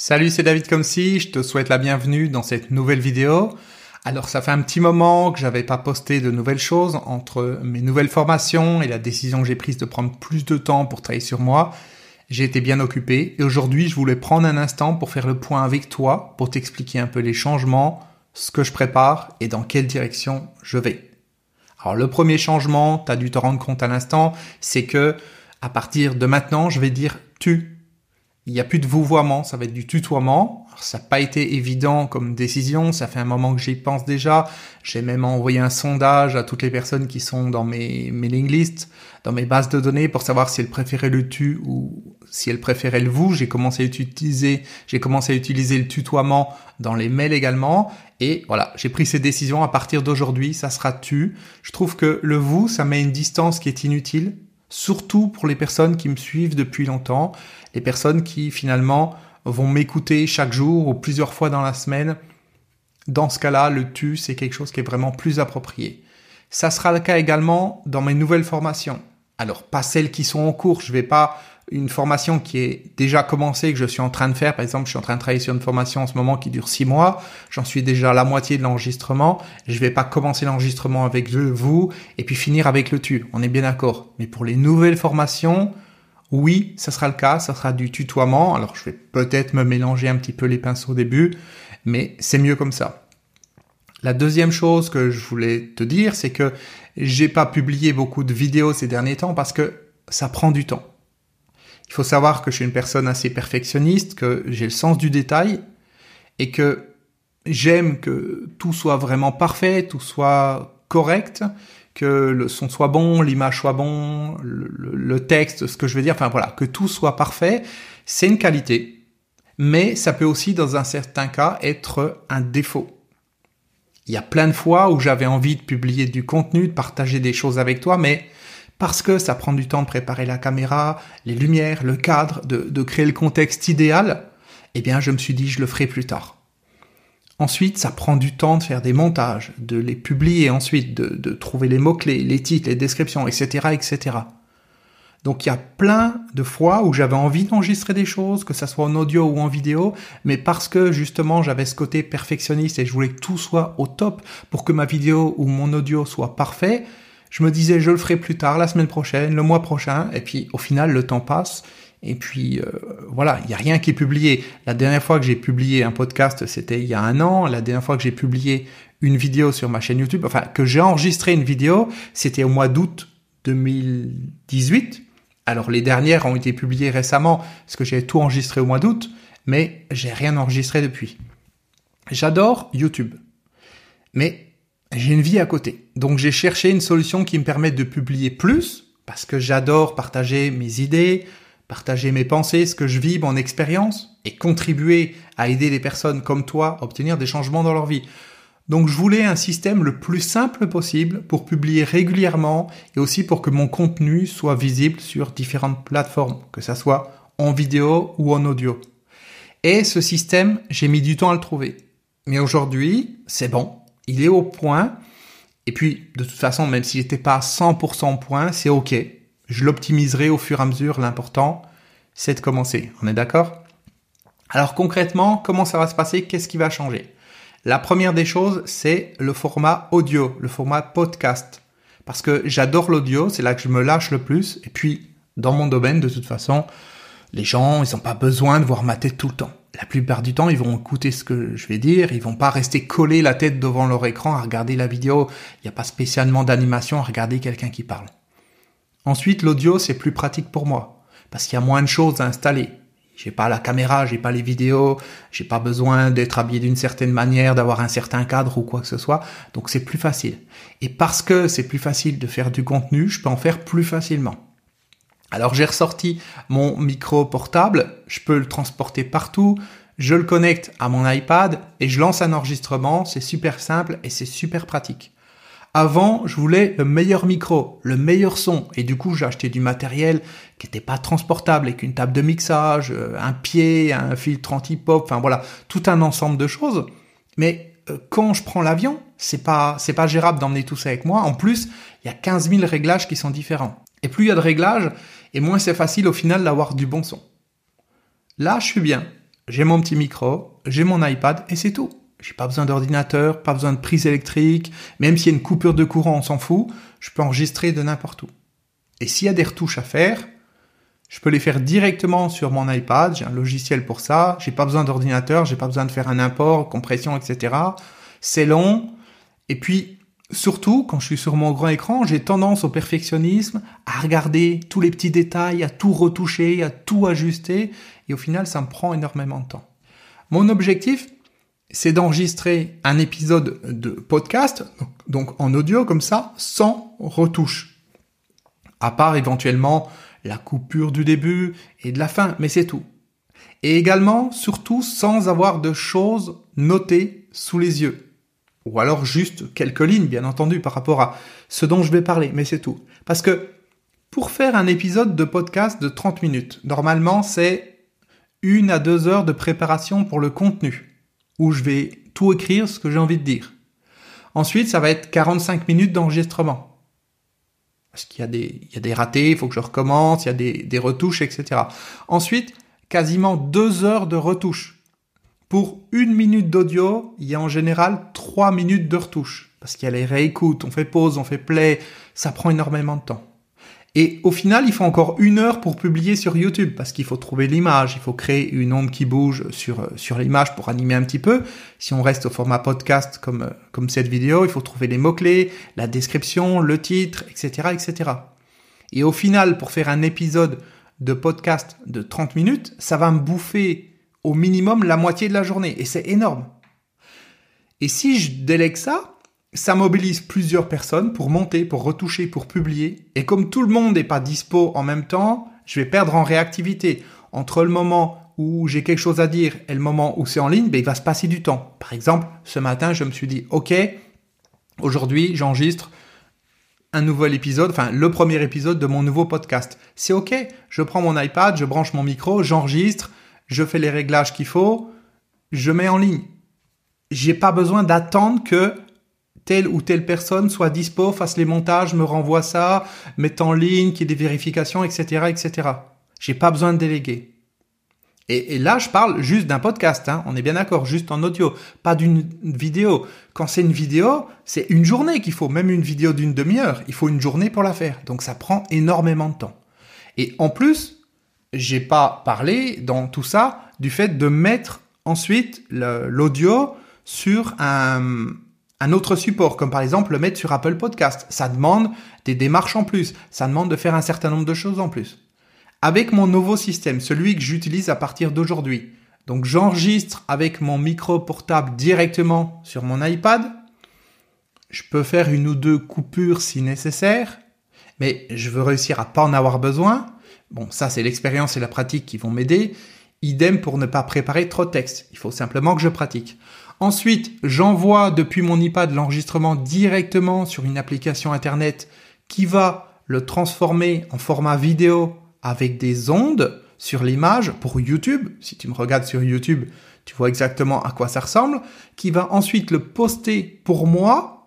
Salut, c'est David Comsi, je te souhaite la bienvenue dans cette nouvelle vidéo. Alors ça fait un petit moment que j'avais pas posté de nouvelles choses entre mes nouvelles formations et la décision que j'ai prise de prendre plus de temps pour travailler sur moi. J'ai été bien occupé et aujourd'hui je voulais prendre un instant pour faire le point avec toi, pour t'expliquer un peu les changements, ce que je prépare et dans quelle direction je vais. Alors le premier changement, tu as dû te rendre compte à l'instant, c'est que à partir de maintenant, je vais dire tu il n'y a plus de vouvoiement, ça va être du tutoiement. ça n'a pas été évident comme décision, ça fait un moment que j'y pense déjà. J'ai même envoyé un sondage à toutes les personnes qui sont dans mes mailing lists, dans mes bases de données pour savoir si elles préféraient le tu ou si elles préféraient le vous. J'ai commencé à utiliser, j'ai commencé à utiliser le tutoiement dans les mails également. Et voilà, j'ai pris ces décisions à partir d'aujourd'hui, ça sera tu. Je trouve que le vous, ça met une distance qui est inutile surtout pour les personnes qui me suivent depuis longtemps, les personnes qui finalement vont m'écouter chaque jour ou plusieurs fois dans la semaine. Dans ce cas-là, le tu, c'est quelque chose qui est vraiment plus approprié. Ça sera le cas également dans mes nouvelles formations. Alors, pas celles qui sont en cours, je vais pas une formation qui est déjà commencée, que je suis en train de faire. Par exemple, je suis en train de travailler sur une formation en ce moment qui dure six mois. J'en suis déjà à la moitié de l'enregistrement. Je vais pas commencer l'enregistrement avec vous et puis finir avec le tu. On est bien d'accord. Mais pour les nouvelles formations, oui, ça sera le cas. Ça sera du tutoiement. Alors, je vais peut-être me mélanger un petit peu les pinceaux au début, mais c'est mieux comme ça. La deuxième chose que je voulais te dire, c'est que j'ai pas publié beaucoup de vidéos ces derniers temps parce que ça prend du temps. Il faut savoir que je suis une personne assez perfectionniste, que j'ai le sens du détail et que j'aime que tout soit vraiment parfait, tout soit correct, que le son soit bon, l'image soit bon, le, texte, ce que je veux dire, enfin voilà, que tout soit parfait, c'est une qualité, mais ça peut aussi dans un certain cas être un défaut. Il y a plein de fois où j'avais envie de publier du contenu, de partager des choses avec toi, mais parce que ça prend du temps de préparer la caméra, les lumières, le cadre, de, créer le contexte idéal, eh bien je me suis dit je le ferai plus tard. Ensuite, ça prend du temps de faire des montages, de les publier ensuite, de, trouver les mots-clés, les titres, les descriptions, etc., etc. Donc il y a plein de fois où j'avais envie d'enregistrer des choses, que ça soit en audio ou en vidéo, mais parce que justement j'avais ce côté perfectionniste et je voulais que tout soit au top pour que ma vidéo ou mon audio soit parfait, je me disais je le ferai plus tard, la semaine prochaine, le mois prochain, et puis au final le temps passe. Et puis euh, voilà, il n'y a rien qui est publié. La dernière fois que j'ai publié un podcast, c'était il y a un an. La dernière fois que j'ai publié une vidéo sur ma chaîne YouTube, enfin que j'ai enregistré une vidéo, c'était au mois d'août 2018. Alors les dernières ont été publiées récemment, parce que j'ai tout enregistré au mois d'août, mais j'ai rien enregistré depuis. J'adore YouTube. Mais j'ai une vie à côté. Donc j'ai cherché une solution qui me permette de publier plus, parce que j'adore partager mes idées, partager mes pensées, ce que je vis, mon expérience, et contribuer à aider les personnes comme toi à obtenir des changements dans leur vie. Donc je voulais un système le plus simple possible pour publier régulièrement et aussi pour que mon contenu soit visible sur différentes plateformes, que ça soit en vidéo ou en audio. Et ce système, j'ai mis du temps à le trouver. Mais aujourd'hui, c'est bon, il est au point. Et puis, de toute façon, même s'il n'était pas à 100% au point, c'est OK. Je l'optimiserai au fur et à mesure. L'important, c'est de commencer. On est d'accord? Alors concrètement, comment ça va se passer? Qu'est-ce qui va changer? La première des choses, c'est le format audio, le format podcast. Parce que j'adore l'audio, c'est là que je me lâche le plus. Et puis, dans mon domaine, de toute façon, les gens, ils n'ont pas besoin de voir ma tête tout le temps la plupart du temps, ils vont écouter ce que je vais dire, ils vont pas rester collés la tête devant leur écran à regarder la vidéo. Il n'y a pas spécialement d'animation à regarder quelqu'un qui parle. Ensuite, l'audio, c'est plus pratique pour moi, parce qu'il y a moins de choses à installer. J'ai pas la caméra, j'ai pas les vidéos, j'ai pas besoin d'être habillé d'une certaine manière, d'avoir un certain cadre ou quoi que ce soit. Donc c'est plus facile. Et parce que c'est plus facile de faire du contenu, je peux en faire plus facilement. Alors j'ai ressorti mon micro portable, je peux le transporter partout, je le connecte à mon iPad et je lance un enregistrement, c'est super simple et c'est super pratique. Avant, je voulais le meilleur micro, le meilleur son, et du coup j'ai acheté du matériel qui n'était pas transportable, avec une table de mixage, euh, un pied, un filtre anti-pop, enfin voilà, tout un ensemble de choses. Mais euh, quand je prends l'avion, c'est pas c'est pas gérable d'emmener tout ça avec moi. En plus, il y a 15 000 réglages qui sont différents. Et plus il y a de réglages, et moins c'est facile au final d'avoir du bon son. Là, je suis bien. j'ai mon petit micro, j'ai mon iPad et c'est tout. J'ai pas besoin d'ordinateur, pas besoin de prise électrique, même s'il y a une coupure de courant, on s'en fout, je peux enregistrer de n'importe où. Et s'il y a des retouches à faire, je peux les faire directement sur mon iPad, j'ai un logiciel pour ça, j'ai pas besoin d'ordinateur, j'ai pas besoin de faire un import, compression, etc. C'est long. Et puis, surtout, quand je suis sur mon grand écran, j'ai tendance au perfectionnisme, à regarder tous les petits détails, à tout retoucher, à tout ajuster, et au final, ça me prend énormément de temps. Mon objectif, c'est d'enregistrer un épisode de podcast, donc en audio comme ça, sans retouche. À part éventuellement la coupure du début et de la fin, mais c'est tout. Et également, surtout, sans avoir de choses notées sous les yeux. Ou alors juste quelques lignes, bien entendu, par rapport à ce dont je vais parler, mais c'est tout. Parce que pour faire un épisode de podcast de 30 minutes, normalement c'est une à deux heures de préparation pour le contenu où je vais tout écrire ce que j'ai envie de dire. Ensuite, ça va être 45 minutes d'enregistrement. Parce qu'il y, a des, ratés, il faut que je recommence, il y a des, des retouches, etc. Ensuite, quasiment deux heures de retouches. Pour une minute d'audio, il y a en général trois minutes de retouches. Parce qu'il y a les réécoutes, on fait pause, on fait play, ça prend énormément de temps. Et au final, il faut encore une heure pour publier sur YouTube parce qu'il faut trouver l'image, il faut créer une onde qui bouge sur, euh, sur l'image pour animer un petit peu. Si on reste au format podcast comme, euh, comme cette vidéo, il faut trouver les mots-clés, la description, le titre, etc., etc. Et au final, pour faire un épisode de podcast de 30 minutes, ça va me bouffer au minimum la moitié de la journée. Et c'est énorme. Et si je délègue ça, ça mobilise plusieurs personnes pour monter, pour retoucher, pour publier. Et comme tout le monde n'est pas dispo en même temps, je vais perdre en réactivité. Entre le moment où j'ai quelque chose à dire et le moment où c'est en ligne, ben, il va se passer du temps. Par exemple, ce matin, je me suis dit, OK, aujourd'hui, j'enregistre un nouvel épisode, enfin le premier épisode de mon nouveau podcast. C'est OK, je prends mon iPad, je branche mon micro, j'enregistre, je fais les réglages qu'il faut, je mets en ligne. J'ai pas besoin d'attendre que telle ou telle personne soit dispo, fasse les montages, me renvoie ça, mette en ligne, qu'il y ait des vérifications, etc., etc. J'ai pas besoin de déléguer. Et, là, je parle juste d'un podcast, hein, on est bien d'accord, juste en audio, pas d'une vidéo. Quand c'est une vidéo, c'est une journée qu'il faut, même une vidéo d'une demi-heure, il faut une journée pour la faire. Donc ça prend énormément de temps. Et en plus, j'ai pas parlé dans tout ça du fait de mettre ensuite l'audio sur un, un autre support, comme par exemple le mettre sur Apple Podcast. Ça demande des démarches en plus, ça demande de faire un certain nombre de choses en plus. Avec mon nouveau système, celui que j'utilise à partir d'aujourd'hui, donc j'enregistre avec mon micro portable directement sur mon iPad, je peux faire une ou deux coupures si nécessaire, mais je veux réussir à pas en avoir besoin. Bon, ça c'est l'expérience et la pratique qui vont m'aider. Idem pour ne pas préparer trop de texte. Il faut simplement que je pratique. Ensuite, j'envoie depuis mon iPad l'enregistrement directement sur une application Internet qui va le transformer en format vidéo avec des ondes sur l'image pour YouTube. Si tu me regardes sur YouTube, tu vois exactement à quoi ça ressemble. Qui va ensuite le poster pour moi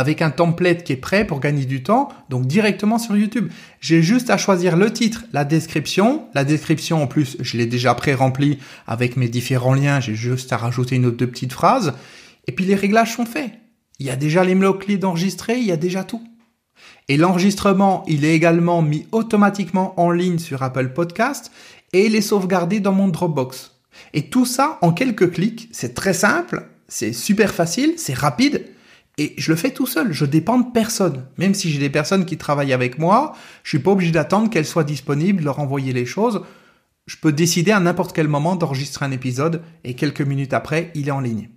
avec un template qui est prêt pour gagner du temps, donc directement sur YouTube. J'ai juste à choisir le titre, la description. La description, en plus, je l'ai déjà pré-remplie avec mes différents liens. J'ai juste à rajouter une autre deux petites phrases. Et puis les réglages sont faits. Il y a déjà les mots-clés d'enregistrer, il y a déjà tout. Et l'enregistrement, il est également mis automatiquement en ligne sur Apple Podcast et il est sauvegardé dans mon Dropbox. Et tout ça en quelques clics, c'est très simple, c'est super facile, c'est rapide et je le fais tout seul, je dépends de personne. Même si j'ai des personnes qui travaillent avec moi, je suis pas obligé d'attendre qu'elles soient disponibles, leur envoyer les choses. Je peux décider à n'importe quel moment d'enregistrer un épisode et quelques minutes après, il est en ligne.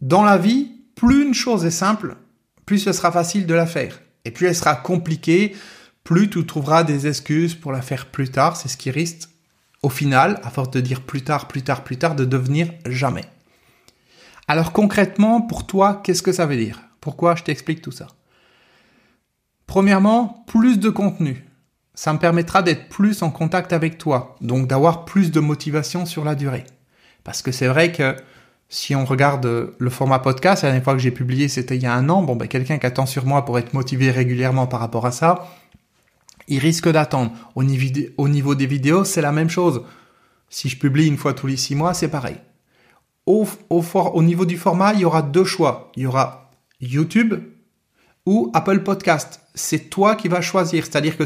Dans la vie, plus une chose est simple, plus ce sera facile de la faire. Et plus elle sera compliquée, plus tu trouveras des excuses pour la faire plus tard. C'est ce qui risque, au final, à force de dire plus tard, plus tard, plus tard, de devenir jamais. Alors concrètement, pour toi, qu'est-ce que ça veut dire? Pourquoi je t'explique tout ça? Premièrement, plus de contenu. Ça me permettra d'être plus en contact avec toi, donc d'avoir plus de motivation sur la durée. Parce que c'est vrai que si on regarde le format podcast, la dernière fois que j'ai publié, c'était il y a un an. Bon, ben, quelqu'un qui attend sur moi pour être motivé régulièrement par rapport à ça, il risque d'attendre. Au niveau des vidéos, c'est la même chose Si je publie une fois tous les six mois, c'est pareil. Au, au, au niveau du format, il y aura deux choix. Il y aura YouTube ou Apple Podcast. C'est toi qui vas choisir. C'est-à-dire que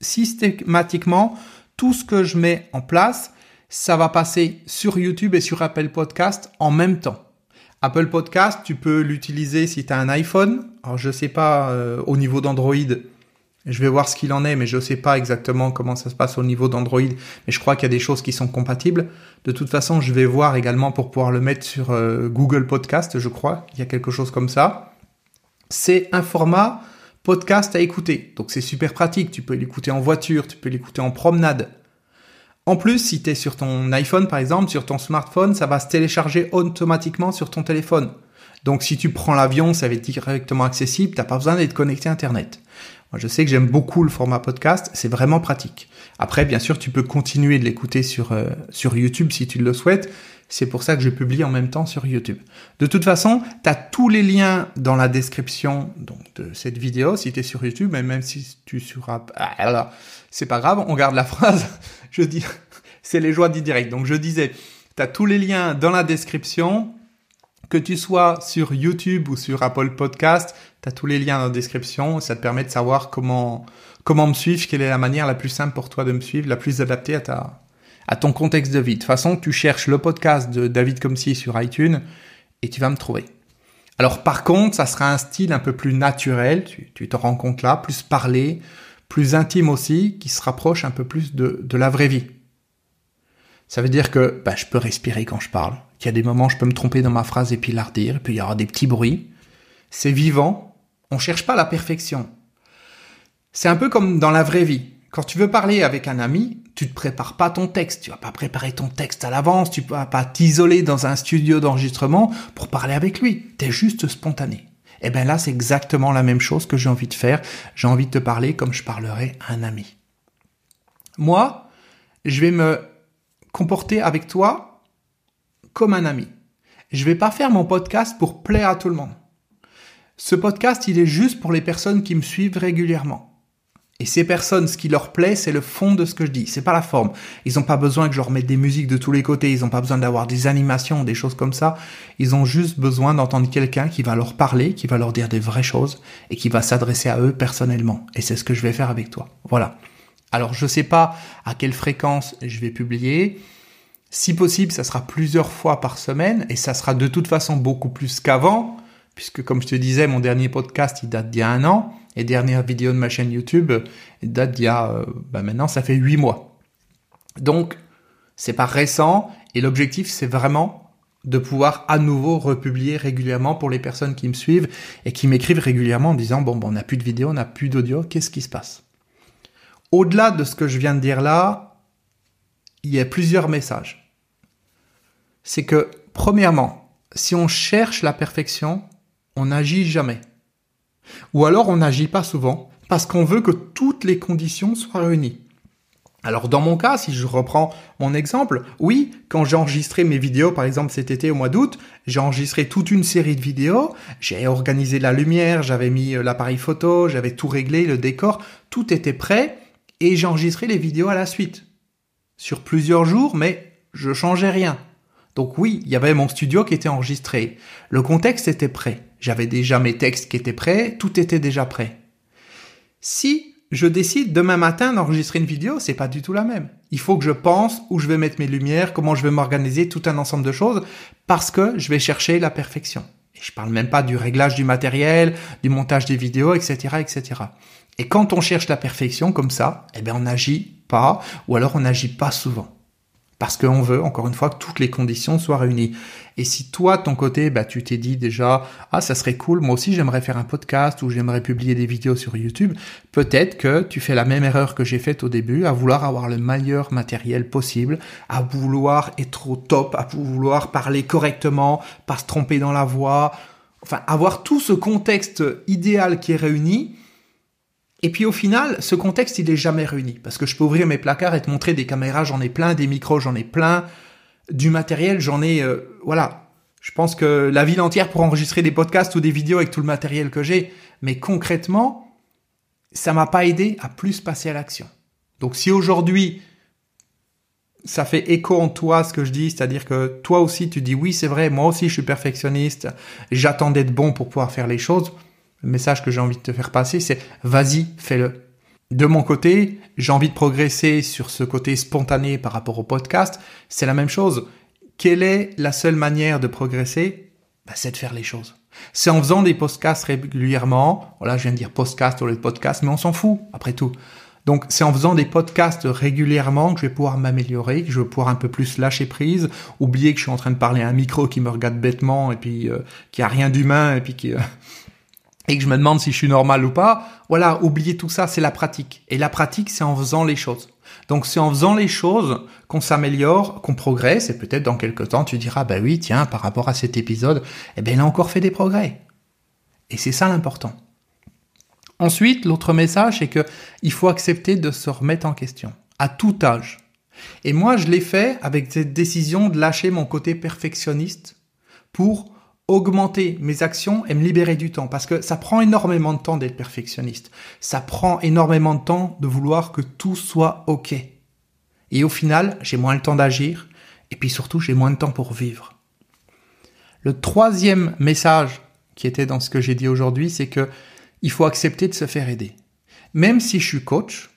systématiquement, tout ce que je mets en place, ça va passer sur YouTube et sur Apple Podcast en même temps. Apple Podcast, tu peux l'utiliser si tu as un iPhone. Alors je sais pas euh, au niveau d'Android, je vais voir ce qu'il en est, mais je sais pas exactement comment ça se passe au niveau d'Android, mais je crois qu'il y a des choses qui sont compatibles. De toute façon, je vais voir également pour pouvoir le mettre sur euh, Google Podcast, je crois, il y a quelque chose comme ça. C'est un format podcast à écouter. Donc c'est super pratique, tu peux l'écouter en voiture, tu peux l'écouter en promenade. En plus, si tu es sur ton iPhone par exemple, sur ton smartphone, ça va se télécharger automatiquement sur ton téléphone. Donc si tu prends l'avion, ça va être directement accessible, t'as pas besoin d'être connecté à Internet. Moi, je sais que j'aime beaucoup le format podcast, c'est vraiment pratique. Après, bien sûr, tu peux continuer de l'écouter sur, euh, YouTube si tu le souhaites. C'est pour ça que je publie en même temps sur YouTube. De toute façon, tu as tous les liens dans la description de cette vidéo si tu es sur YouTube, mais même si tu sur ah, c'est pas grave, on garde la phrase. je dis c'est les joies du direct. Donc je disais, tu as tous les liens dans la description que tu sois sur YouTube ou sur Apple Podcast, tu as tous les liens dans la description, ça te permet de savoir comment comment me suivre, quelle est la manière la plus simple pour toi de me suivre, la plus adaptée à ta à ton contexte de vie. De toute façon, tu cherches le podcast de David Comsi sur iTunes et tu vas me trouver. Alors par contre, ça sera un style un peu plus naturel, tu, te rends compte là, plus parlé, plus intime aussi, qui se rapproche un peu plus de, de la vraie vie. Ça veut dire que bah, je peux respirer quand je parle, qu'il y a des moments je peux me tromper dans ma phrase et puis la redire, et puis il y aura des petits bruits. C'est vivant, on cherche pas la perfection. C'est un peu comme dans la vraie vie. Quand tu veux parler avec un ami, tu te prépares pas ton texte, tu vas pas préparer ton texte à l'avance, tu vas pas t'isoler dans un studio d'enregistrement pour parler avec lui. Tu es juste spontané. Et eh bien là, c'est exactement la même chose que j'ai envie de faire. J'ai envie de te parler comme je parlerais à un ami. Moi, je vais me comporter avec toi comme un ami. Je vais pas faire mon podcast pour plaire à tout le monde. Ce podcast, il est juste pour les personnes qui me suivent régulièrement. Et ces personnes, ce qui leur plaît, c'est le fond de ce que je dis. C'est pas la forme. Ils n'ont pas besoin que je leur mette des musiques de tous les côtés. Ils n'ont pas besoin d'avoir des animations, des choses comme ça. Ils ont juste besoin d'entendre quelqu'un qui va leur parler, qui va leur dire des vraies choses et qui va s'adresser à eux personnellement. Et c'est ce que je vais faire avec toi. Voilà. Alors, je sais pas à quelle fréquence je vais publier. Si possible, ça sera plusieurs fois par semaine et ça sera de toute façon beaucoup plus qu'avant, puisque comme je te disais, mon dernier podcast, il date d'il y a un an. Et dernière vidéo de ma chaîne YouTube date d'il y a, euh, bah maintenant, ça fait huit mois. Donc, c'est pas récent et l'objectif, c'est vraiment de pouvoir à nouveau republier régulièrement pour les personnes qui me suivent et qui m'écrivent régulièrement en disant bon, bon on n'a plus de vidéo, on n'a plus d'audio, qu'est-ce qui se passe? Au-delà de ce que je viens de dire là, il y a plusieurs messages. C'est que, premièrement, si on cherche la perfection, on n'agit jamais. Ou alors on n'agit pas souvent parce qu'on veut que toutes les conditions soient réunies. Alors dans mon cas, si je reprends mon exemple, oui, quand j'ai enregistré mes vidéos, par exemple cet été au mois d'août, j'ai enregistré toute une série de vidéos, j'ai organisé la lumière, j'avais mis euh, l'appareil photo, j'avais tout réglé, le décor, tout était prêt, et j'ai enregistré les vidéos à la suite. Sur plusieurs jours, mais je changeais rien. Donc oui, il y avait mon studio qui était enregistré. Le contexte était prêt. J'avais déjà mes textes qui étaient prêts, tout était déjà prêt. Si je décide demain matin d'enregistrer une vidéo, c'est pas du tout la même. Il faut que je pense où je vais mettre mes lumières, comment je vais m'organiser, tout un ensemble de choses, parce que je vais chercher la perfection. Et je parle même pas du réglage du matériel, du montage des vidéos, etc., etc. Et quand on cherche la perfection comme ça, eh bien, on n'agit pas, ou alors on n'agit pas souvent. Parce qu'on veut, encore une fois, que toutes les conditions soient réunies. Et si toi, de ton côté, bah, tu t'es dit déjà, ah, ça serait cool, moi aussi j'aimerais faire un podcast ou j'aimerais publier des vidéos sur YouTube, peut-être que tu fais la même erreur que j'ai faite au début, à vouloir avoir le meilleur matériel possible, à vouloir être au top, à vouloir parler correctement, pas se tromper dans la voix, enfin, avoir tout ce contexte idéal qui est réuni, et puis au final, ce contexte, il est jamais réuni. Parce que je peux ouvrir mes placards et te montrer des caméras, j'en ai plein, des micros, j'en ai plein, du matériel, j'en ai... Euh, voilà. Je pense que la ville entière pour enregistrer des podcasts ou des vidéos avec tout le matériel que j'ai. Mais concrètement, ça m'a pas aidé à plus passer à l'action. Donc si aujourd'hui, ça fait écho en toi ce que je dis, c'est-à-dire que toi aussi tu dis oui c'est vrai, moi aussi je suis perfectionniste, j'attends d'être bon pour pouvoir faire les choses. Le message que j'ai envie de te faire passer c'est vas-y, fais-le. De mon côté, j'ai envie de progresser sur ce côté spontané par rapport au podcast. C'est la même chose. Quelle est la seule manière de progresser? Bah, C'est de faire les choses. C'est en faisant des podcasts régulièrement. Voilà, je viens de dire podcast au lieu de podcast, mais on s'en fout, après tout. Donc, c'est en faisant des podcasts régulièrement que je vais pouvoir m'améliorer, que je vais pouvoir un peu plus lâcher prise, oublier que je suis en train de parler à un micro qui me regarde bêtement et puis euh, qui a rien d'humain et puis qui, euh, et que je me demande si je suis normal ou pas, voilà, oubliez tout ça, c'est la pratique. Et la pratique, c'est en faisant les choses. Donc c'est en faisant les choses qu'on s'améliore, qu'on progresse, et peut-être dans quelques temps, tu diras, bah oui, tiens, par rapport à cet épisode, eh ben, il a encore fait des progrès. Et c'est ça l'important. Ensuite, l'autre message, c'est que il faut accepter de se remettre en question, à tout âge. Et moi, je l'ai fait avec cette décision de lâcher mon côté perfectionniste pour augmenter mes actions et me libérer du temps parce que ça prend énormément de temps d'être perfectionniste. Ça prend énormément de temps de vouloir que tout soit OK. Et au final, j'ai moins le temps d'agir et puis surtout, j'ai moins de temps pour vivre. Le troisième message qui était dans ce que j'ai dit aujourd'hui, c'est que il faut accepter de se faire aider. Même si je suis coach,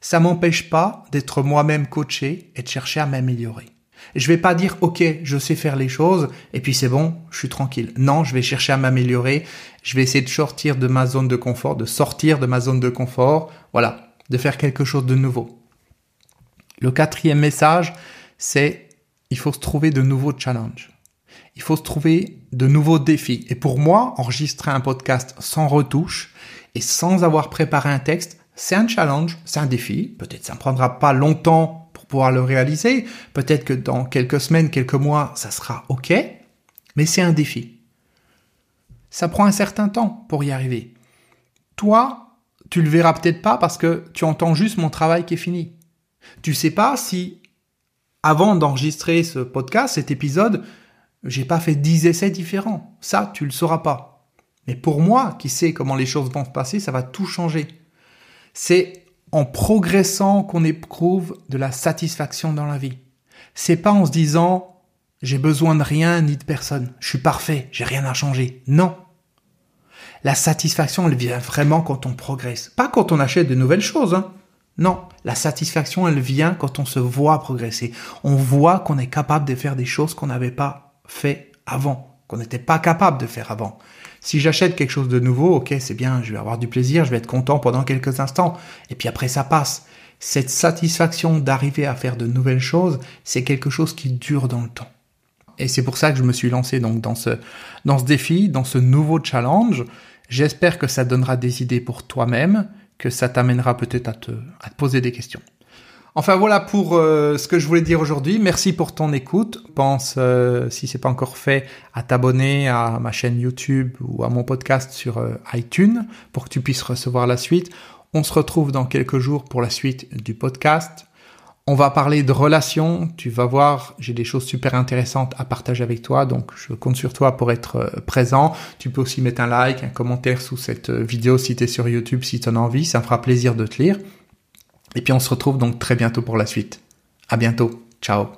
ça m'empêche pas d'être moi-même coaché et de chercher à m'améliorer. Je vais pas dire OK, je sais faire les choses et puis c'est bon, je suis tranquille. Non, je vais chercher à m'améliorer, je vais essayer de sortir de ma zone de confort, de sortir de ma zone de confort, voilà, de faire quelque chose de nouveau. Le quatrième message, c'est il faut se trouver de nouveaux challenges. Il faut se trouver de nouveaux défis. Et pour moi, enregistrer un podcast sans retouche et sans avoir préparé un texte, c'est un challenge, c'est un défi. Peut-être ça ne prendra pas longtemps pouvoir le réaliser. Peut-être que dans quelques semaines, quelques mois, ça sera OK, mais c'est un défi. Ça prend un certain temps pour y arriver. Toi, tu le verras peut-être pas parce que tu entends juste mon travail qui est fini. Tu sais pas si, avant d'enregistrer ce podcast, cet épisode, j'ai pas fait 10 essais différents. Ça, tu le sauras pas. Mais pour moi, qui sais comment les choses vont se passer, ça va tout changer. C'est en progressant qu'on éprouve de la satisfaction dans la vie. C'est pas en se disant j'ai besoin de rien ni de personne, je suis parfait, j'ai rien à changer. Non. La satisfaction, elle vient vraiment quand on progresse, pas quand on achète de nouvelles choses. Hein. Non, la satisfaction, elle vient quand on se voit progresser. On voit qu'on est capable de faire des choses qu'on n'avait pas fait avant, qu'on n'était pas capable de faire avant. Si j'achète quelque chose de nouveau, ok, c'est bien, je vais avoir du plaisir, je vais être content pendant quelques instants, et puis après ça passe. Cette satisfaction d'arriver à faire de nouvelles choses, c'est quelque chose qui dure dans le temps. Et c'est pour ça que je me suis lancé donc dans ce, dans ce défi, dans ce nouveau challenge. J'espère que ça donnera des idées pour toi-même, que ça t'amènera peut-être à te, à te poser des questions. Enfin voilà pour euh, ce que je voulais dire aujourd'hui. Merci pour ton écoute. Pense, euh, si c'est pas encore fait, à t'abonner à ma chaîne YouTube ou à mon podcast sur euh, iTunes pour que tu puisses recevoir la suite. On se retrouve dans quelques jours pour la suite du podcast. On va parler de relations. Tu vas voir, j'ai des choses super intéressantes à partager avec toi. Donc, je compte sur toi pour être présent. Tu peux aussi mettre un like, un commentaire sous cette vidéo si tu es sur YouTube, si tu en as envie. Ça me fera plaisir de te lire. Et puis on se retrouve donc très bientôt pour la suite. À bientôt. Ciao.